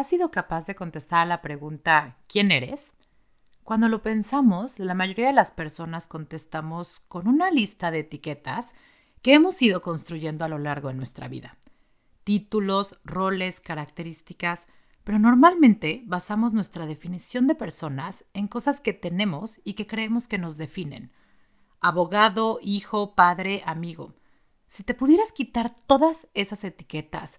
¿Has sido capaz de contestar a la pregunta ¿quién eres? Cuando lo pensamos, la mayoría de las personas contestamos con una lista de etiquetas que hemos ido construyendo a lo largo de nuestra vida. Títulos, roles, características, pero normalmente basamos nuestra definición de personas en cosas que tenemos y que creemos que nos definen. Abogado, hijo, padre, amigo. Si te pudieras quitar todas esas etiquetas,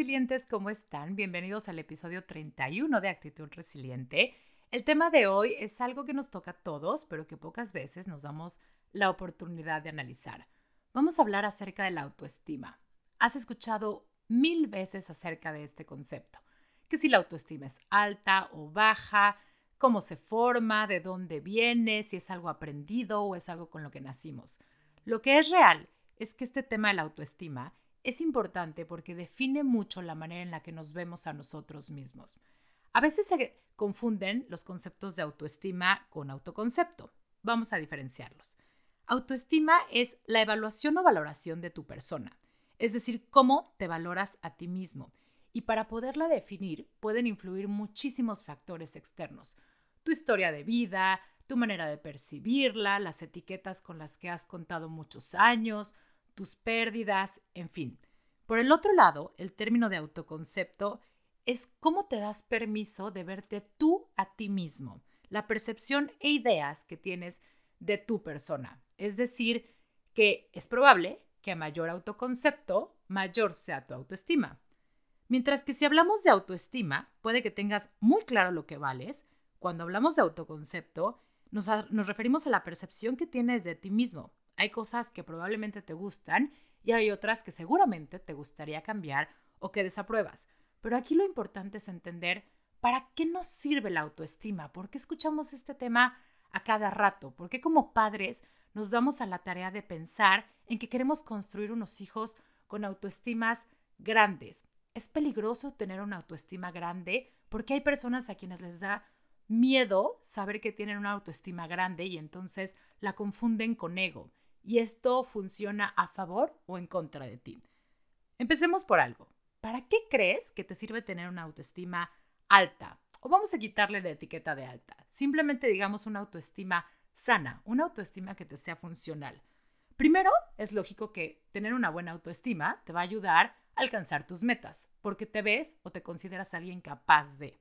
Resilientes, ¿cómo están? Bienvenidos al episodio 31 de Actitud Resiliente. El tema de hoy es algo que nos toca a todos, pero que pocas veces nos damos la oportunidad de analizar. Vamos a hablar acerca de la autoestima. Has escuchado mil veces acerca de este concepto, que si la autoestima es alta o baja, cómo se forma, de dónde viene, si es algo aprendido o es algo con lo que nacimos. Lo que es real es que este tema de la autoestima es importante porque define mucho la manera en la que nos vemos a nosotros mismos. A veces se confunden los conceptos de autoestima con autoconcepto. Vamos a diferenciarlos. Autoestima es la evaluación o valoración de tu persona, es decir, cómo te valoras a ti mismo. Y para poderla definir pueden influir muchísimos factores externos. Tu historia de vida, tu manera de percibirla, las etiquetas con las que has contado muchos años, tus pérdidas, en fin. Por el otro lado, el término de autoconcepto es cómo te das permiso de verte tú a ti mismo, la percepción e ideas que tienes de tu persona. Es decir, que es probable que a mayor autoconcepto, mayor sea tu autoestima. Mientras que si hablamos de autoestima, puede que tengas muy claro lo que vales. Cuando hablamos de autoconcepto, nos, nos referimos a la percepción que tienes de ti mismo, hay cosas que probablemente te gustan y hay otras que seguramente te gustaría cambiar o que desapruebas. Pero aquí lo importante es entender para qué nos sirve la autoestima, por qué escuchamos este tema a cada rato, por qué como padres nos damos a la tarea de pensar en que queremos construir unos hijos con autoestimas grandes. Es peligroso tener una autoestima grande porque hay personas a quienes les da miedo saber que tienen una autoestima grande y entonces la confunden con ego y esto funciona a favor o en contra de ti. Empecemos por algo. ¿Para qué crees que te sirve tener una autoestima alta? O vamos a quitarle la etiqueta de alta. Simplemente digamos una autoestima sana, una autoestima que te sea funcional. Primero, es lógico que tener una buena autoestima te va a ayudar a alcanzar tus metas, porque te ves o te consideras alguien capaz de.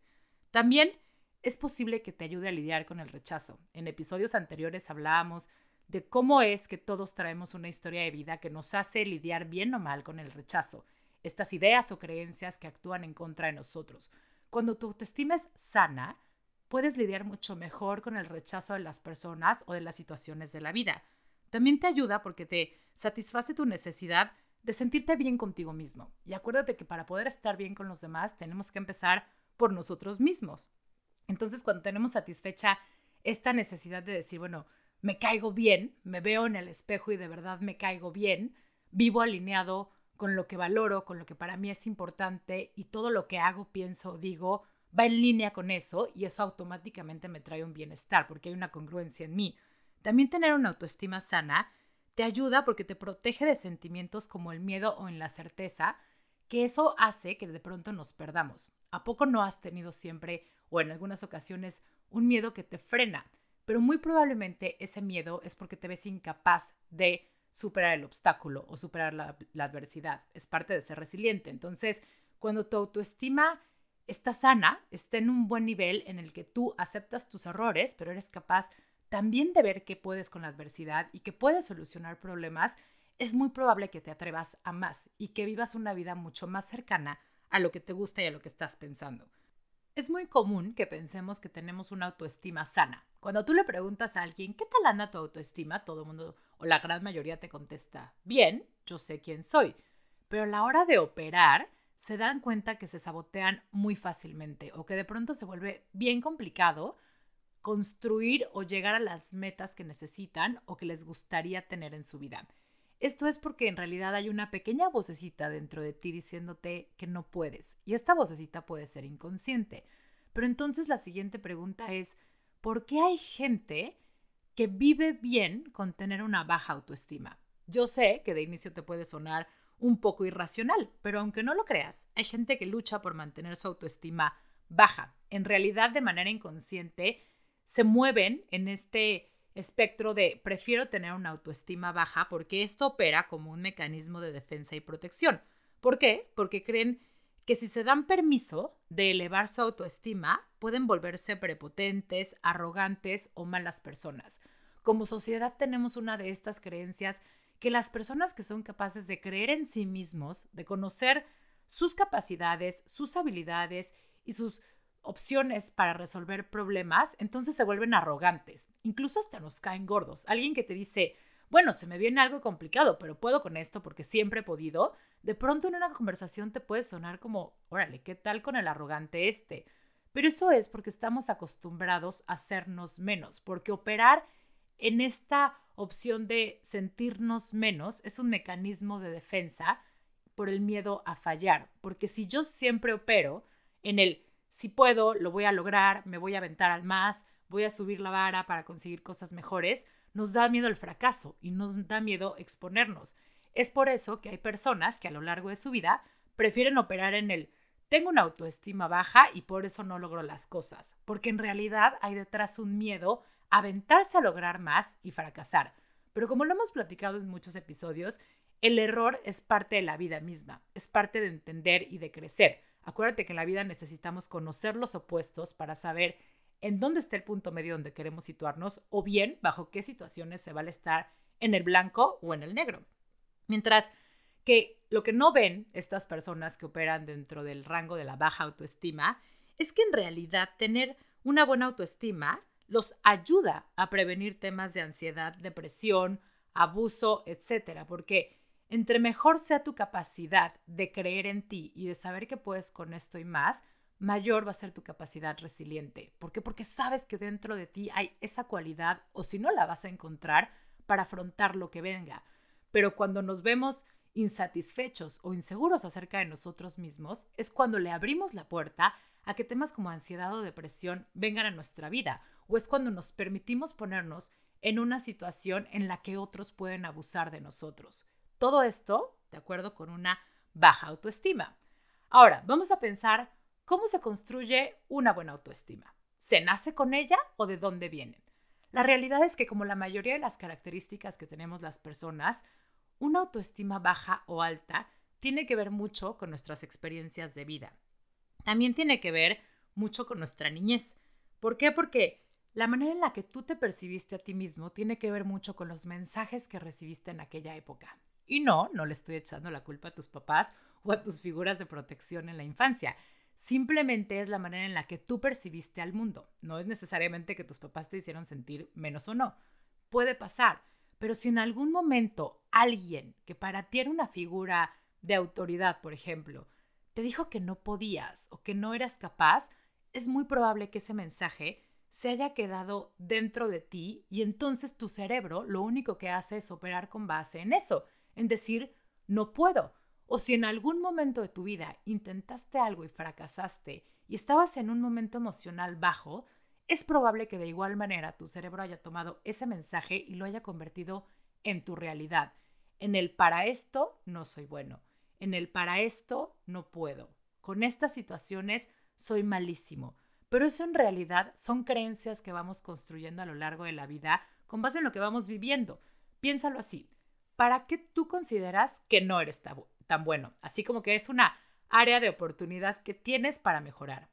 También es posible que te ayude a lidiar con el rechazo. En episodios anteriores hablábamos de cómo es que todos traemos una historia de vida que nos hace lidiar bien o mal con el rechazo, estas ideas o creencias que actúan en contra de nosotros. Cuando tu autoestima es sana, puedes lidiar mucho mejor con el rechazo de las personas o de las situaciones de la vida. También te ayuda porque te satisface tu necesidad de sentirte bien contigo mismo. Y acuérdate que para poder estar bien con los demás tenemos que empezar por nosotros mismos. Entonces, cuando tenemos satisfecha esta necesidad de decir, bueno, me caigo bien, me veo en el espejo y de verdad me caigo bien, vivo alineado con lo que valoro, con lo que para mí es importante y todo lo que hago, pienso, digo, va en línea con eso y eso automáticamente me trae un bienestar porque hay una congruencia en mí. También tener una autoestima sana te ayuda porque te protege de sentimientos como el miedo o en la certeza, que eso hace que de pronto nos perdamos. ¿A poco no has tenido siempre o en algunas ocasiones un miedo que te frena? Pero muy probablemente ese miedo es porque te ves incapaz de superar el obstáculo o superar la, adversidad. Es parte de ser resiliente. Entonces, cuando tu autoestima está sana, está en un buen nivel en el que tú aceptas tus errores, pero eres capaz también de ver que puedes con la adversidad y que puedes solucionar problemas, es muy probable que te atrevas a más y que vivas una vida mucho más cercana a lo que te gusta y a lo que estás pensando. Es muy común que pensemos que tenemos una autoestima sana. Cuando tú le preguntas a alguien, ¿qué tal anda tu autoestima? Todo el mundo o la gran mayoría te contesta, bien, yo sé quién soy. Pero a la hora de operar, se dan cuenta que se sabotean muy fácilmente o que de pronto se vuelve bien complicado construir o llegar a las metas que necesitan o que les gustaría tener en su vida. Esto es porque en realidad hay una pequeña vocecita dentro de ti diciéndote que no puedes. Y esta vocecita puede ser inconsciente. Pero entonces la siguiente pregunta es, ¿por qué hay gente que vive bien con tener una baja autoestima? Yo sé que de inicio te puede sonar un poco irracional, pero aunque no lo creas, hay gente que lucha por mantener su autoestima baja. En realidad, de manera inconsciente, se mueven en este espectro de prefiero tener una autoestima baja porque esto opera como un mecanismo de defensa y protección. ¿Por qué? Porque creen que si se dan permiso de elevar su autoestima, pueden volverse prepotentes, arrogantes o malas personas. Como sociedad tenemos una de estas creencias que las personas que son capaces de creer en sí mismos, de conocer sus capacidades, sus habilidades y sus opciones para resolver problemas, entonces se vuelven arrogantes. Incluso hasta nos caen gordos. Alguien que te dice, bueno, se me viene algo complicado, pero puedo con esto porque siempre he podido. De pronto en una conversación te puede sonar como, órale, ¿qué tal con el arrogante este? Pero eso es porque estamos acostumbrados a hacernos menos, porque operar en esta opción de sentirnos menos es un mecanismo de defensa por el miedo a fallar, porque si yo siempre opero en el si puedo, lo voy a lograr, me voy a aventar al más, voy a subir la vara para conseguir cosas mejores, nos da miedo el fracaso y nos da miedo exponernos. Es por eso que hay personas que a lo largo de su vida prefieren operar en el tengo una autoestima baja y por eso no logro las cosas, porque en realidad hay detrás un miedo a aventarse a lograr más y fracasar. Pero como lo hemos platicado en muchos episodios, el error es parte de la vida misma, es parte de entender y de crecer. Acuérdate que en la vida necesitamos conocer los opuestos para saber en dónde está el punto medio donde queremos situarnos o bien bajo qué situaciones se vale estar en el blanco o en el negro. Mientras que lo que no ven estas personas que operan dentro del rango de la baja autoestima es que en realidad tener una buena autoestima los ayuda a prevenir temas de ansiedad, depresión, abuso, etcétera, porque entre mejor sea tu capacidad de creer en ti y de saber que puedes con esto y más, mayor va a ser tu capacidad resiliente. ¿Por qué? Porque sabes que dentro de ti hay esa cualidad o si no la vas a encontrar para afrontar lo que venga. Pero cuando nos vemos insatisfechos o inseguros acerca de nosotros mismos, es cuando le abrimos la puerta a que temas como ansiedad o depresión vengan a nuestra vida, o es cuando nos permitimos ponernos en una situación en la que otros pueden abusar de nosotros. Todo esto, de acuerdo con una baja autoestima. Ahora, vamos a pensar cómo se construye una buena autoestima. ¿Se nace con ella o de dónde viene? La realidad es que como la mayoría de las características que tenemos las personas, una autoestima baja o alta tiene que ver mucho con nuestras experiencias de vida. También tiene que ver mucho con nuestra niñez. ¿Por qué? Porque la manera en la que tú te percibiste a ti mismo tiene que ver mucho con los mensajes que recibiste en aquella época. Y no, no le estoy echando la culpa a tus papás o a tus figuras de protección en la infancia. Simplemente es la manera en la que tú percibiste al mundo. No es necesariamente que tus papás te hicieron sentir menos o no. Puede pasar. Pero si en algún momento alguien que para ti era una figura de autoridad, por ejemplo, te dijo que no podías o que no eras capaz, es muy probable que ese mensaje se haya quedado dentro de ti y entonces tu cerebro lo único que hace es operar con base en eso en decir, no puedo. O si en algún momento de tu vida intentaste algo y fracasaste y estabas en un momento emocional bajo, es probable que de igual manera tu cerebro haya tomado ese mensaje y lo haya convertido en tu realidad. En el para esto no soy bueno. En el para esto no puedo. Con estas situaciones soy malísimo. Pero eso en realidad son creencias que vamos construyendo a lo largo de la vida con base en lo que vamos viviendo. Piénsalo así. ¿Para qué tú consideras que no eres tan bueno? Así como que es una área de oportunidad que tienes para mejorar.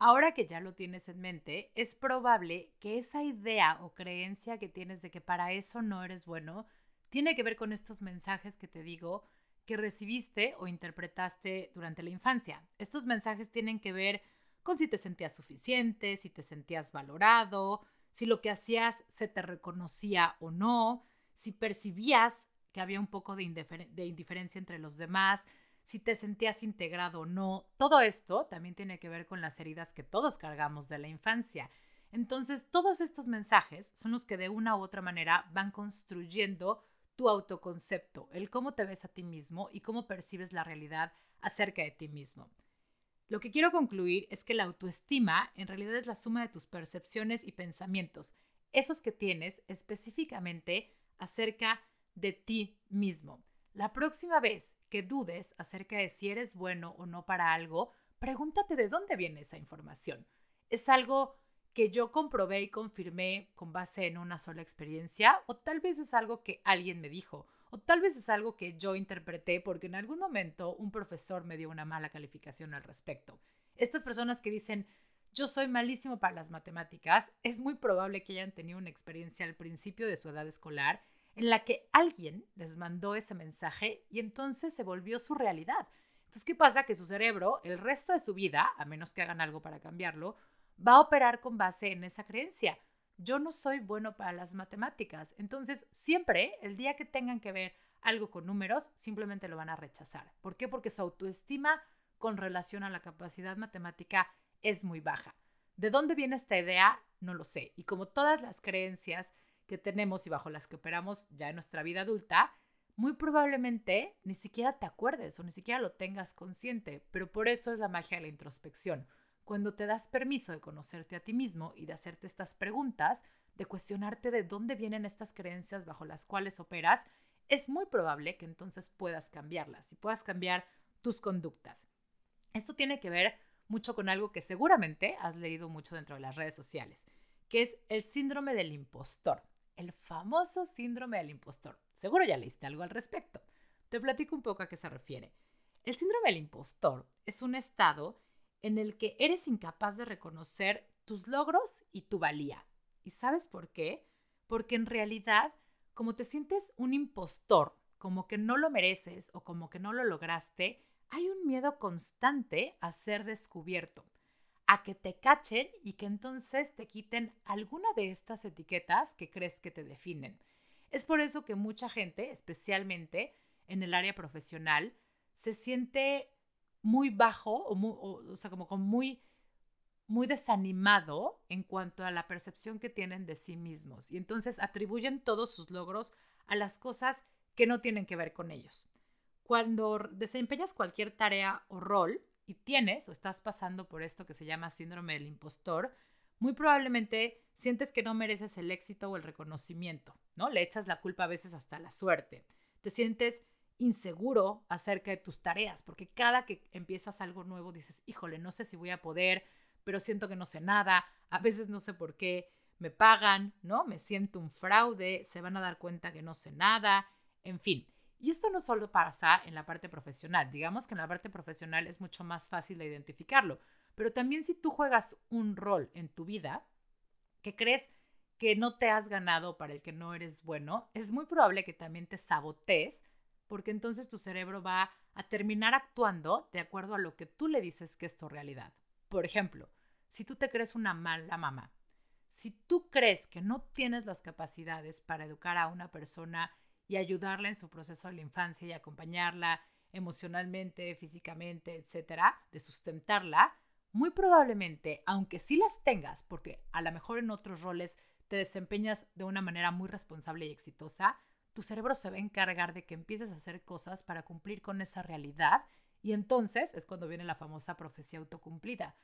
Ahora que ya lo tienes en mente, es probable que esa idea o creencia que tienes de que para eso no eres bueno tiene que ver con estos mensajes que te digo que recibiste o interpretaste durante la infancia. Estos mensajes tienen que ver con si te sentías suficiente, si te sentías valorado, si lo que hacías se te reconocía o no, si percibías que había un poco de, indiferencia entre los demás, si te sentías integrado o no. Todo esto también tiene que ver con las heridas que todos cargamos de la infancia. Entonces, todos estos mensajes son los que de una u otra manera van construyendo tu autoconcepto, el cómo te ves a ti mismo y cómo percibes la realidad acerca de ti mismo. Lo que quiero concluir es que la autoestima en realidad es la suma de tus percepciones y pensamientos, esos que tienes específicamente acerca de ti mismo. La próxima vez que dudes acerca de si eres bueno o no para algo, pregúntate de dónde viene esa información. ¿Es algo que yo comprobé y confirmé con base en una sola experiencia? ¿O tal vez es algo que alguien me dijo? O tal vez es algo que yo interpreté porque en algún momento un profesor me dio una mala calificación al respecto. Estas personas que dicen, yo soy malísimo para las matemáticas, es muy probable que hayan tenido una experiencia al principio de su edad escolar en la que alguien les mandó ese mensaje y entonces se volvió su realidad. Entonces, ¿qué pasa? Que su cerebro, el resto de su vida, a menos que hagan algo para cambiarlo, va a operar con base en esa creencia yo no soy bueno para las matemáticas. Entonces, siempre, el día que tengan que ver algo con números, simplemente lo van a rechazar. ¿Por qué? Porque su autoestima con relación a la capacidad matemática es muy baja. ¿De dónde viene esta idea? No lo sé. Y como todas las creencias que tenemos y bajo las que operamos ya en nuestra vida adulta, muy probablemente ni siquiera te acuerdes o ni siquiera lo tengas consciente, pero por eso es la magia de la introspección cuando te das permiso de conocerte a ti mismo y de hacerte estas preguntas, de cuestionarte de dónde vienen estas creencias bajo las cuales operas, es muy probable que entonces puedas cambiarlas y puedas cambiar tus conductas. Esto tiene que ver mucho con algo que seguramente has leído mucho dentro de las redes sociales, que es el síndrome del impostor, el famoso síndrome del impostor. Seguro ya leíste algo al respecto. Te platico un poco a qué se refiere. El síndrome del impostor es un estado en el que eres incapaz de reconocer tus logros y tu valía. ¿Y sabes por qué? Porque en realidad, como te sientes un impostor, como que no lo mereces o como que no lo lograste, hay un miedo constante a ser descubierto, a que te cachen y que entonces te quiten alguna de estas etiquetas que crees que te definen. Es por eso que mucha gente, especialmente en el área profesional, se siente muy bajo, o, o, sea, como muy, muy desanimado en cuanto a la percepción que tienen de sí mismos. Y entonces atribuyen todos sus logros a las cosas que no tienen que ver con ellos. Cuando desempeñas cualquier tarea o rol y tienes o estás pasando por esto que se llama síndrome del impostor, muy probablemente sientes que no mereces el éxito o el reconocimiento, ¿no? Le echas la culpa a veces hasta la suerte. Te sientes inseguro acerca de tus tareas, porque cada que empiezas algo nuevo dices, híjole, no sé si voy a poder, pero siento que no sé nada, a veces no sé por qué me pagan, ¿no? Me siento un fraude, se van a dar cuenta que no sé nada, en fin. Y esto no solo pasa en la parte profesional, digamos que en la parte profesional es mucho más fácil de identificarlo, pero también si tú juegas un rol en tu vida que crees que no te has ganado para el que no eres bueno, es muy probable que también te sabotees porque entonces tu cerebro va a terminar actuando de acuerdo a lo que tú le dices que es tu realidad. Por ejemplo, si tú te crees una mala mamá, si tú crees que no tienes las capacidades para educar a una persona y ayudarla en su proceso de la infancia y acompañarla emocionalmente, físicamente, etcétera, de sustentarla, muy probablemente, aunque sí las tengas, porque a lo mejor en otros roles te desempeñas de una manera muy responsable y exitosa, tu cerebro se va a encargar de que empieces a hacer cosas para cumplir con esa realidad y entonces es cuando viene la famosa profecía autocumplida.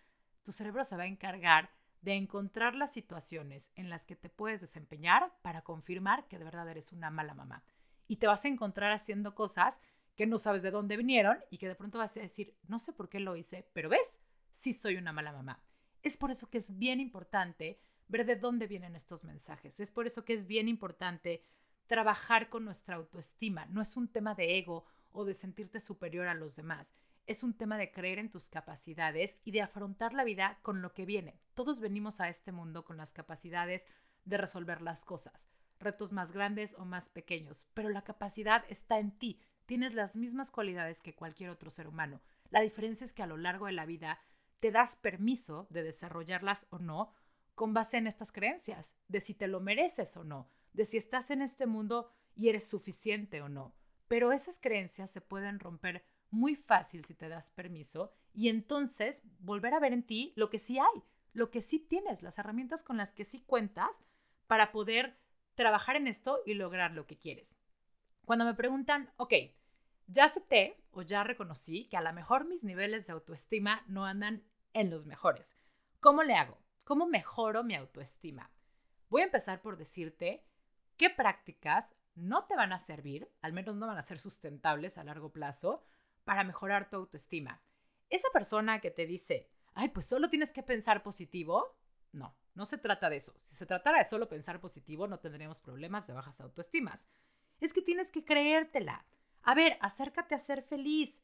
Tu cerebro se va a encargar de encontrar las situaciones en las que te puedes desempeñar para confirmar que de verdad eres una mala mamá. Y te vas a encontrar haciendo cosas que no sabes de dónde vinieron y que de pronto vas a decir, no sé por qué lo hice, pero ves, sí soy una mala mamá. Es por eso que es bien importante ver de dónde vienen estos mensajes. Es por eso que es bien importante trabajar con nuestra autoestima. No es un tema de ego o de sentirte superior a los demás. Es un tema de creer en tus capacidades y de afrontar la vida con lo que viene. Todos venimos a este mundo con las capacidades de resolver las cosas, retos más grandes o más pequeños, pero la capacidad está en ti. Tienes las mismas cualidades que cualquier otro ser humano. La diferencia es que a lo largo de la vida te das permiso de desarrollarlas o no con base en estas creencias, de si te lo mereces o no, de si estás en este mundo y eres suficiente o no. Pero esas creencias se pueden romper muy fácil si te das permiso y entonces volver a ver en ti lo que sí hay, lo que sí tienes, las herramientas con las que sí cuentas para poder trabajar en esto y lograr lo que quieres. Cuando me preguntan, ok, ya acepté o ya reconocí que a lo mejor mis niveles de autoestima no andan en los mejores. ¿Cómo le hago? ¿Cómo mejoro mi autoestima? Voy a empezar por decirte qué prácticas no te van a servir, al menos no van a ser sustentables a largo plazo, para mejorar tu autoestima. Esa persona que te dice, ay, pues solo tienes que pensar positivo, no, no se trata de eso. Si se tratara de solo pensar positivo, no tendríamos problemas de bajas autoestimas. Es que tienes que creértela. A ver, acércate a ser feliz.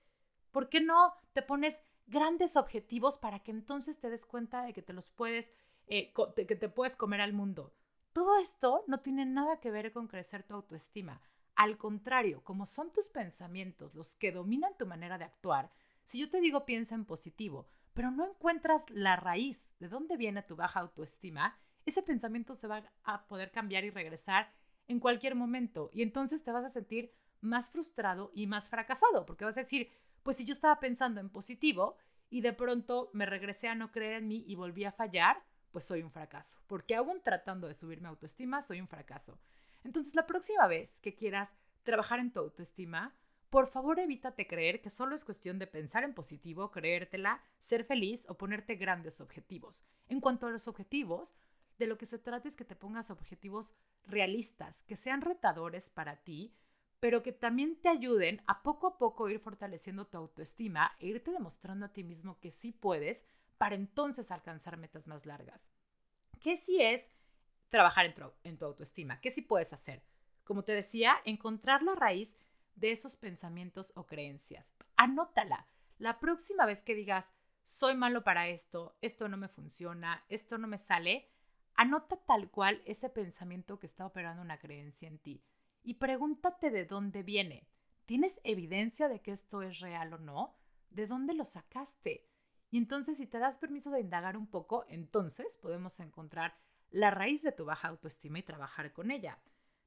¿Por qué no te pones grandes objetivos para que entonces te des cuenta de que te los puedes, eh, que te puedes comer al mundo? Todo esto no tiene nada que ver con crecer tu autoestima. Al contrario, como son tus pensamientos los que dominan tu manera de actuar, si yo te digo piensa en positivo, pero no encuentras la raíz de dónde viene tu baja autoestima, ese pensamiento se va a poder cambiar y regresar en cualquier momento. Y entonces te vas a sentir más frustrado y más fracasado, porque vas a decir, pues si yo estaba pensando en positivo y de pronto me regresé a no creer en mí y volví a fallar, pues soy un fracaso, porque aún tratando de subir mi autoestima, soy un fracaso. Entonces, la próxima vez que quieras trabajar en tu autoestima, por favor, evítate creer que solo es cuestión de pensar en positivo, creértela, ser feliz o ponerte grandes objetivos. En cuanto a los objetivos, de lo que se trata es que te pongas objetivos realistas, que sean retadores para ti, pero que también te ayuden a poco a poco ir fortaleciendo tu autoestima e irte demostrando a ti mismo que sí puedes para entonces alcanzar metas más largas. ¿Qué sí es trabajar en tu, en tu autoestima? ¿Qué sí puedes hacer? Como te decía, encontrar la raíz de esos pensamientos o creencias. Anótala. La próxima vez que digas, soy malo para esto, esto no me funciona, esto no me sale, anota tal cual ese pensamiento que está operando una creencia en ti y pregúntate de dónde viene. ¿Tienes evidencia de que esto es real o no? ¿De dónde lo sacaste? Y entonces si te das permiso de indagar un poco, entonces podemos encontrar la raíz de tu baja autoestima y trabajar con ella.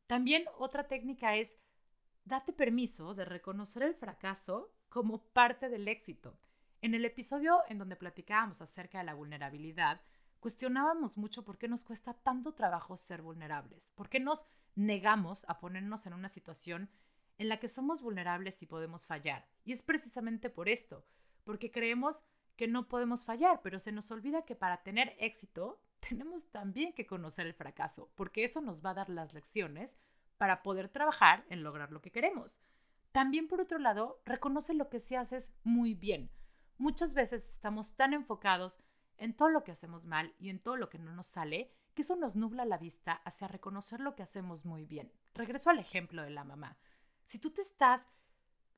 También otra técnica es date permiso de reconocer el fracaso como parte del éxito. En el episodio en donde platicábamos acerca de la vulnerabilidad, cuestionábamos mucho por qué nos cuesta tanto trabajo ser vulnerables, por qué nos negamos a ponernos en una situación en la que somos vulnerables y podemos fallar. Y es precisamente por esto, porque creemos que no podemos fallar, pero se nos olvida que para tener éxito tenemos también que conocer el fracaso, porque eso nos va a dar las lecciones para poder trabajar en lograr lo que queremos. También, por otro lado, reconoce lo que sí haces muy bien. Muchas veces estamos tan enfocados en todo lo que hacemos mal y en todo lo que no nos sale que eso nos nubla la vista hacia reconocer lo que hacemos muy bien. Regreso al ejemplo de la mamá. Si tú te estás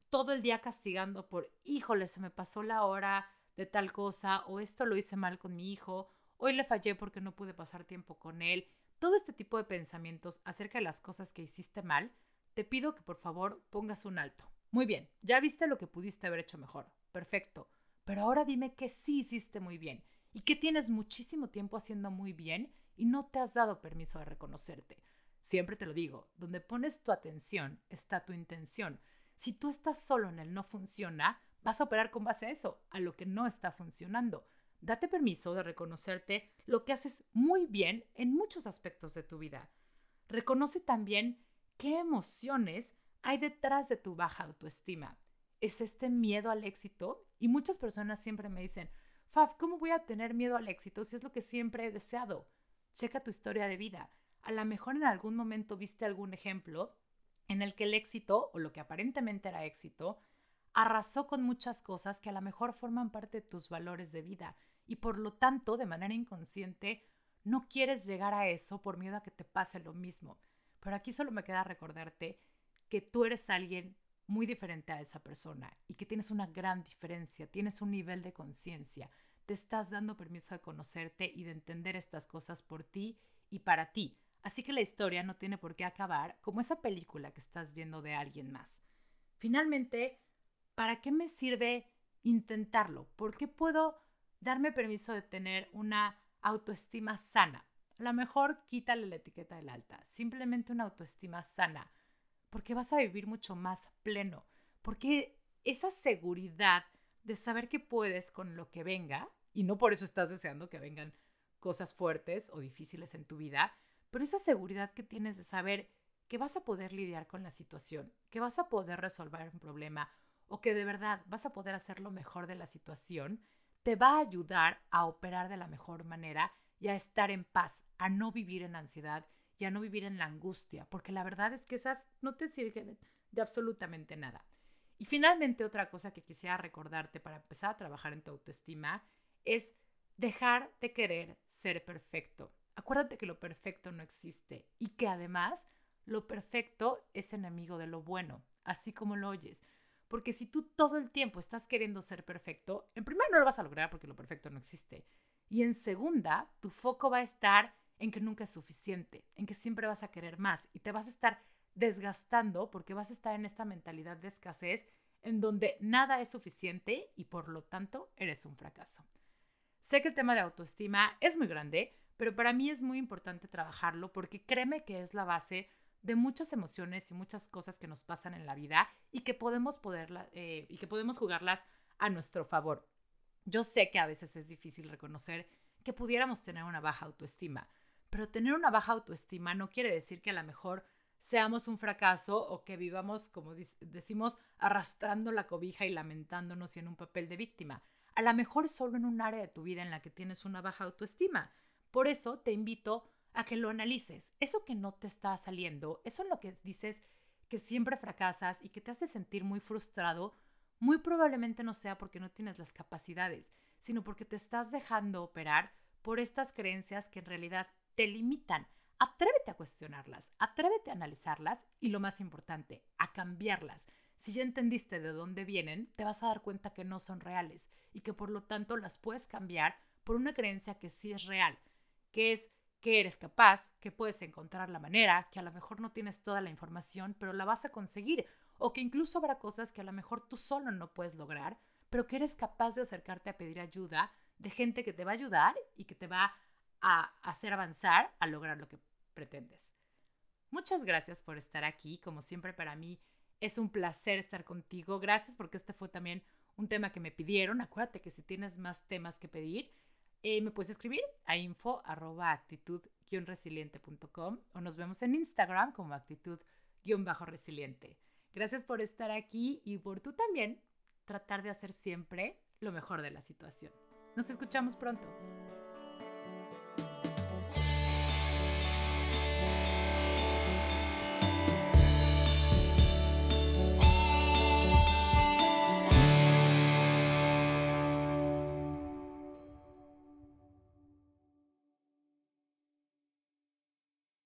todo el día castigando por, híjole, se me pasó la hora de tal cosa, o esto lo hice mal con mi hijo, hoy le fallé porque no pude pasar tiempo con él, todo este tipo de pensamientos acerca de las cosas que hiciste mal, te pido que por favor pongas un alto. Muy bien, ya viste lo que pudiste haber hecho mejor. Perfecto. Pero ahora dime que sí hiciste muy bien y que tienes muchísimo tiempo haciendo muy bien y no te has dado permiso de reconocerte. Siempre te lo digo, donde pones tu atención está tu intención. Si tú estás solo en el no funciona, vas a operar con base a eso, a lo que no está funcionando date permiso de reconocerte lo que haces muy bien en muchos aspectos de tu vida. Reconoce también qué emociones hay detrás de tu baja autoestima. ¿Es este miedo al éxito? Y muchas personas siempre me dicen, Faf, ¿cómo voy a tener miedo al éxito si es lo que siempre he deseado? Checa tu historia de vida. A lo mejor en algún momento viste algún ejemplo en el que el éxito, o lo que aparentemente era éxito, arrasó con muchas cosas que a lo mejor forman parte de tus valores de vida y por lo tanto, de manera inconsciente, no quieres llegar a eso por miedo a que te pase lo mismo. Pero aquí solo me queda recordarte que tú eres alguien muy diferente a esa persona y que tienes una gran diferencia, tienes un nivel de conciencia, te estás dando permiso de conocerte y de entender estas cosas por ti y para ti. Así que la historia no tiene por qué acabar como esa película que estás viendo de alguien más. Finalmente, ¿para qué me sirve intentarlo? ¿Por qué puedo darme permiso de tener una autoestima sana. A lo mejor quítale la etiqueta del alta, simplemente una autoestima sana, porque vas a vivir mucho más pleno, porque esa seguridad de saber que puedes con lo que venga, y no por eso estás deseando que vengan cosas fuertes o difíciles en tu vida, pero esa seguridad que tienes de saber que vas a poder lidiar con la situación, que vas a poder resolver un problema o que de verdad vas a poder hacer lo mejor de la situación, te va a ayudar a operar de la mejor manera y a estar en paz, a no vivir en ansiedad y a no vivir en la angustia, porque la verdad es que esas no te sirven de absolutamente nada. Y finalmente otra cosa que quisiera recordarte para empezar a trabajar en tu autoestima es dejar de querer ser perfecto. Acuérdate que lo perfecto no existe y que además lo perfecto es enemigo de lo bueno, así como lo oyes. Porque si tú todo el tiempo estás queriendo ser perfecto, en primer no lo vas a lograr porque lo perfecto no existe. Y en segunda, tu foco va a estar en que nunca es suficiente, en que siempre vas a querer más y te vas a estar desgastando porque vas a estar en esta mentalidad de escasez en donde nada es suficiente y por lo tanto eres un fracaso. Sé que el tema de autoestima es muy grande, pero para mí es muy importante trabajarlo porque créeme que es la base de muchas emociones y muchas cosas que nos pasan en la vida y que podemos poderla, eh, y que podemos jugarlas a nuestro favor. Yo sé que a veces es difícil reconocer que pudiéramos tener una baja autoestima, pero tener una baja autoestima no quiere decir que a lo mejor seamos un fracaso o que vivamos, como decimos, arrastrando la cobija y lamentándonos y en un papel de víctima. A lo mejor solo en un área de tu vida en la que tienes una baja autoestima. Por eso te invito a que lo analices. Eso que no te está saliendo, eso en lo que dices que siempre fracasas y que te hace sentir muy frustrado, muy probablemente no sea porque no tienes las capacidades, sino porque te estás dejando operar por estas creencias que en realidad te limitan. Atrévete a cuestionarlas, atrévete a analizarlas y lo más importante, a cambiarlas. Si ya entendiste de dónde vienen, te vas a dar cuenta que no son reales y que por lo tanto las puedes cambiar por una creencia que sí es real, que es que eres capaz, que puedes encontrar la manera, que a lo mejor no tienes toda la información, pero la vas a conseguir, o que incluso habrá cosas que a lo mejor tú solo no puedes lograr, pero que eres capaz de acercarte a pedir ayuda de gente que te va a ayudar y que te va a hacer avanzar a lograr lo que pretendes. Muchas gracias por estar aquí, como siempre para mí es un placer estar contigo. Gracias porque este fue también un tema que me pidieron. Acuérdate que si tienes más temas que pedir, eh, me puedes escribir a info actitud-resiliente.com o nos vemos en Instagram como actitud-resiliente. Gracias por estar aquí y por tú también tratar de hacer siempre lo mejor de la situación. Nos escuchamos pronto.